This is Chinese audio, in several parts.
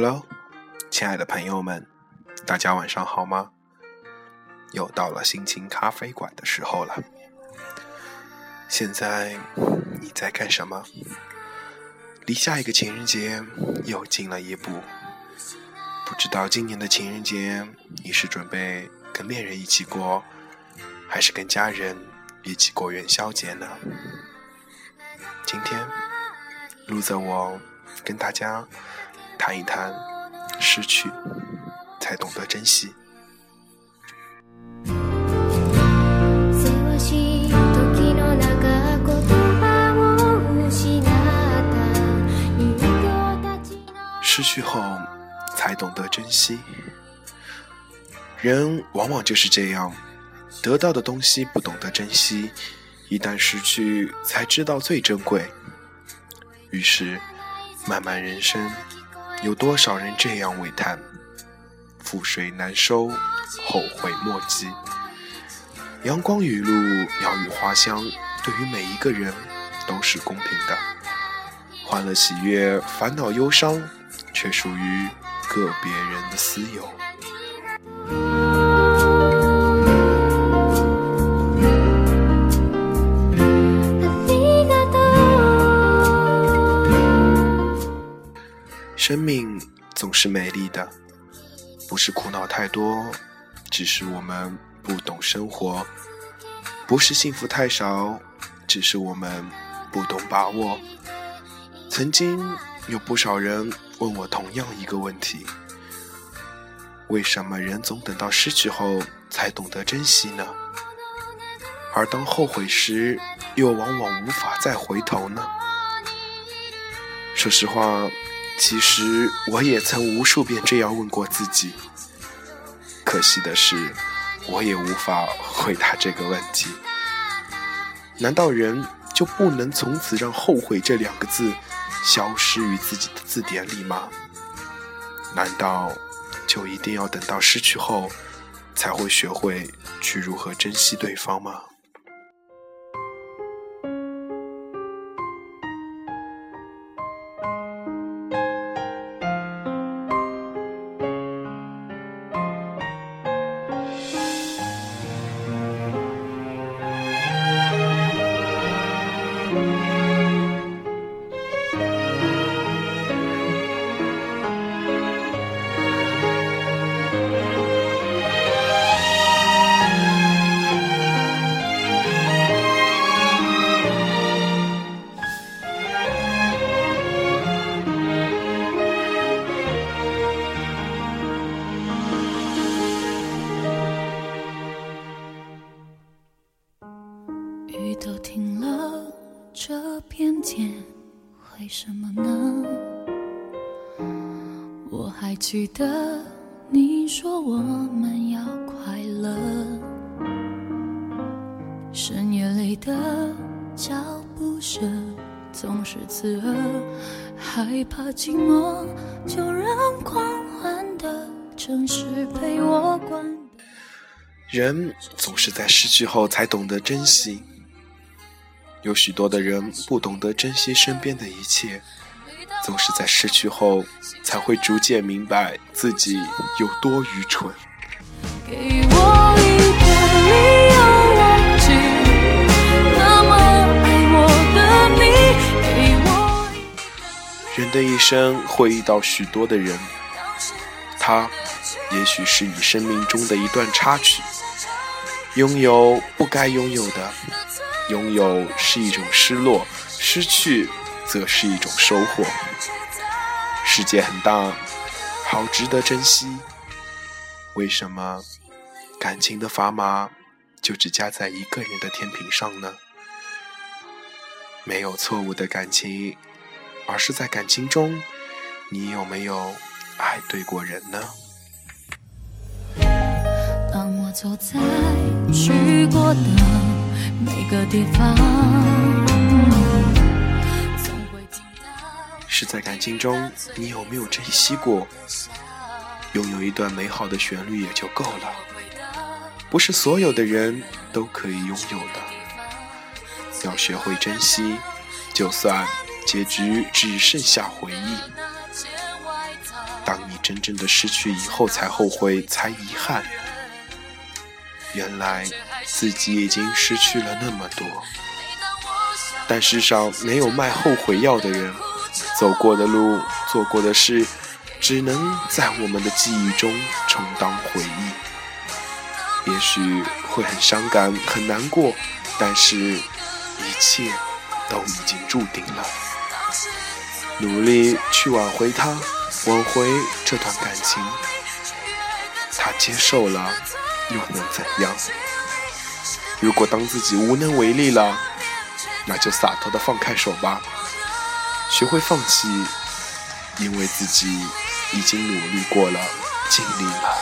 Hello，亲爱的朋友们，大家晚上好吗？又到了心情咖啡馆的时候了。现在你在干什么？离下一个情人节又近了一步。不知道今年的情人节你是准备跟恋人一起过，还是跟家人一起过元宵节呢？今天，路泽我跟大家。谈一谈失去，才懂得珍惜。失去后，才懂得珍惜。人往往就是这样，得到的东西不懂得珍惜，一旦失去，才知道最珍贵。于是，漫漫人生。有多少人这样喟叹？覆水难收，后悔莫及。阳光雨露，鸟语花香，对于每一个人都是公平的。欢乐喜悦，烦恼忧伤，却属于个别人的私有。生命总是美丽的，不是苦恼太多，只是我们不懂生活；不是幸福太少，只是我们不懂把握。曾经有不少人问我同样一个问题：为什么人总等到失去后才懂得珍惜呢？而当后悔时，又往往无法再回头呢？说实话。其实我也曾无数遍这样问过自己，可惜的是，我也无法回答这个问题。难道人就不能从此让“后悔”这两个字消失于自己的字典里吗？难道就一定要等到失去后，才会学会去如何珍惜对方吗？记得你说我们要快乐，深夜里的脚步声总是刺耳，害怕寂寞，就让狂欢的城市陪我关人总是在失去后才懂得珍惜。有许多的人不懂得珍惜身边的一切，总是在失去后才会逐渐明白自己有多愚蠢。人的一生会遇到许多的人，他也许是你生命中的一段插曲，拥有不该拥有的。拥有是一种失落，失去则是一种收获。世界很大，好值得珍惜。为什么感情的砝码就只加在一个人的天平上呢？没有错误的感情，而是在感情中，你有没有爱对过人呢？当我走在去过的。每个地方。是在感情中，你有没有珍惜过？拥有一段美好的旋律也就够了。不是所有的人都可以拥有的，要学会珍惜，就算结局只剩下回忆。当你真正的失去以后，才后悔，才遗憾。原来自己已经失去了那么多，但世上没有卖后悔药的人。走过的路，做过的事，只能在我们的记忆中充当回忆。也许会很伤感、很难过，但是，一切都已经注定了。努力去挽回他，挽回这段感情。他接受了，又能怎样？如果当自己无能为力了，那就洒脱的放开手吧。学会放弃，因为自己已经努力过了，尽力了。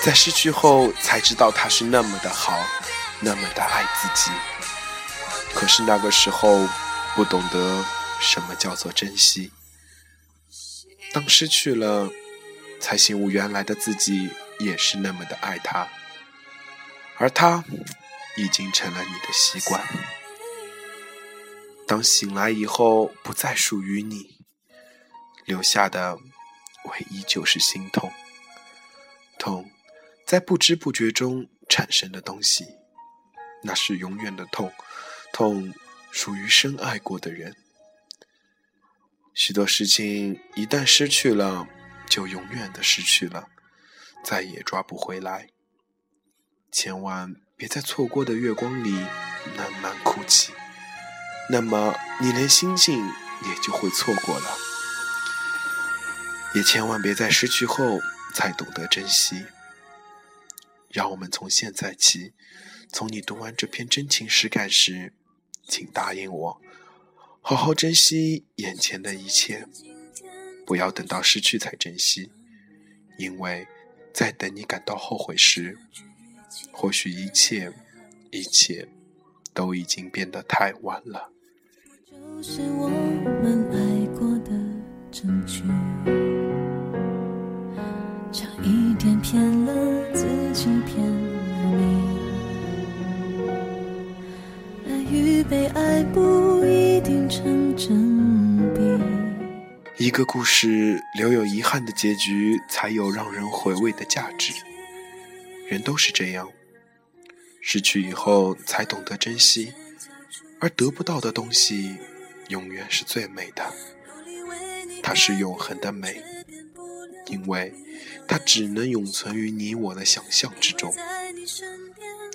在失去后才知道他是那么的好，那么的爱自己。可是那个时候不懂得什么叫做珍惜。当失去了，才醒悟原来的自己也是那么的爱他，而他已经成了你的习惯。当醒来以后不再属于你，留下的唯一就是心痛，痛。在不知不觉中产生的东西，那是永远的痛，痛属于深爱过的人。许多事情一旦失去了，就永远的失去了，再也抓不回来。千万别在错过的月光里慢慢哭泣，那么你连心境也就会错过了。也千万别在失去后才懂得珍惜。让我们从现在起，从你读完这篇真情实感时，请答应我，好好珍惜眼前的一切，不要等到失去才珍惜，因为在等你感到后悔时，或许一切一切都已经变得太晚了。就是我们爱过的证据，差一点骗了。自己骗你一个故事留有遗憾的结局，才有让人回味的价值。人都是这样，失去以后才懂得珍惜，而得不到的东西，永远是最美的。它是永恒的美，因为它只能永存于你我的想象之中。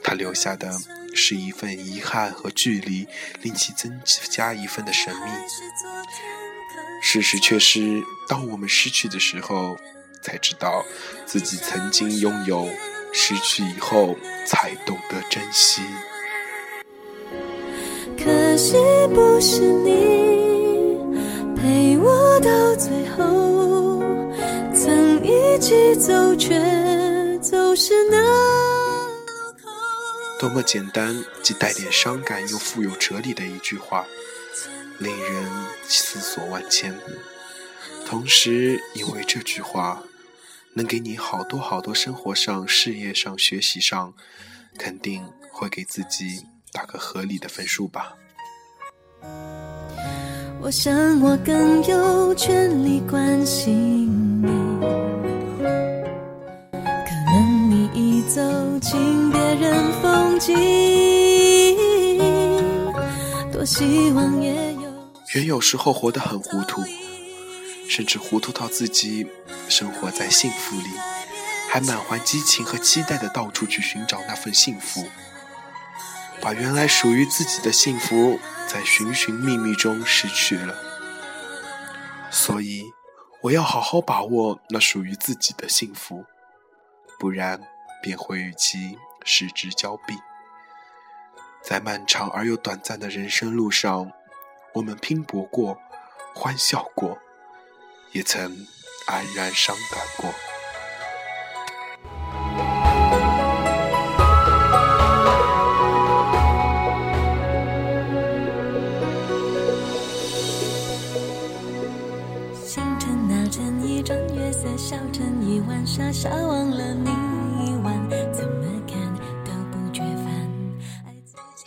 它留下的。是一份遗憾和距离，令其增加一份的神秘。事实却是，当我们失去的时候，才知道自己曾经拥有；失去以后，才懂得珍惜。可惜不是你陪我到最后，曾一起走，却走失那。多么简单，既带点伤感又富有哲理的一句话，令人思索万千。同时，因为这句话能给你好多好多生活上、事业上、学习上，肯定会给自己打个合理的分数吧。我想，我更有权利关心你。可能你已走进别人。人有时候活得很糊涂，甚至糊涂到自己生活在幸福里，还满怀激情和期待的到处去寻找那份幸福，把原来属于自己的幸福在寻寻觅觅中失去了。所以，我要好好把握那属于自己的幸福，不然便会与其失之交臂。在漫长而又短暂的人生路上，我们拼搏过，欢笑过，也曾黯然伤感过。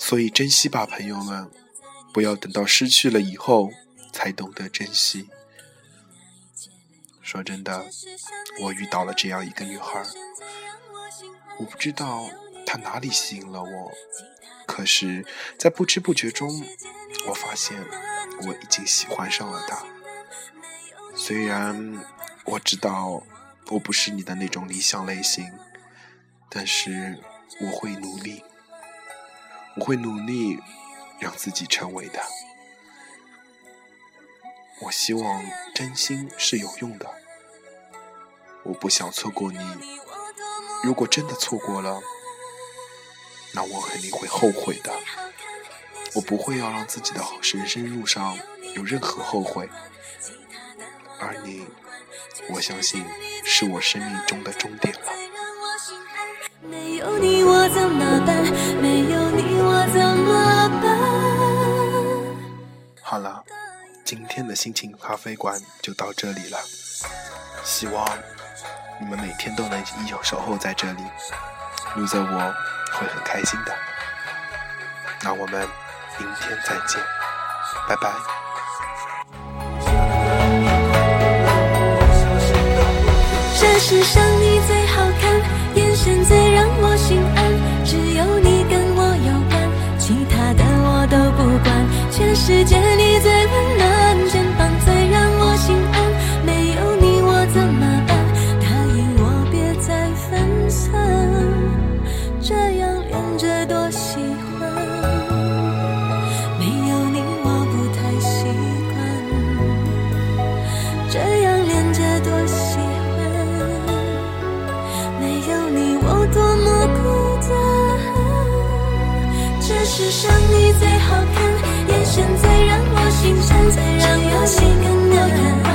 所以珍惜吧，朋友们，不要等到失去了以后才懂得珍惜。说真的，我遇到了这样一个女孩，我不知道她哪里吸引了我，可是，在不知不觉中，我发现我已经喜欢上了她。虽然我知道我不是你的那种理想类型，但是我会努力。我会努力让自己成为的。我希望真心是有用的。我不想错过你。如果真的错过了，那我肯定会后悔的。我不会要让自己的人生路上有任何后悔。而你，我相信是我生命中的终点了。没有你我怎么办？没有你我怎么办？好了，今天的心情咖啡馆就到这里了。希望你们每天都能依旧守候在这里，路泽我会很开心的。那我们明天再见，拜拜。这世上你最好看，现在让我心安，只有你跟我有关，其他的我都不管。全世界世上你最好看，眼神最让我心颤，最让我心更难。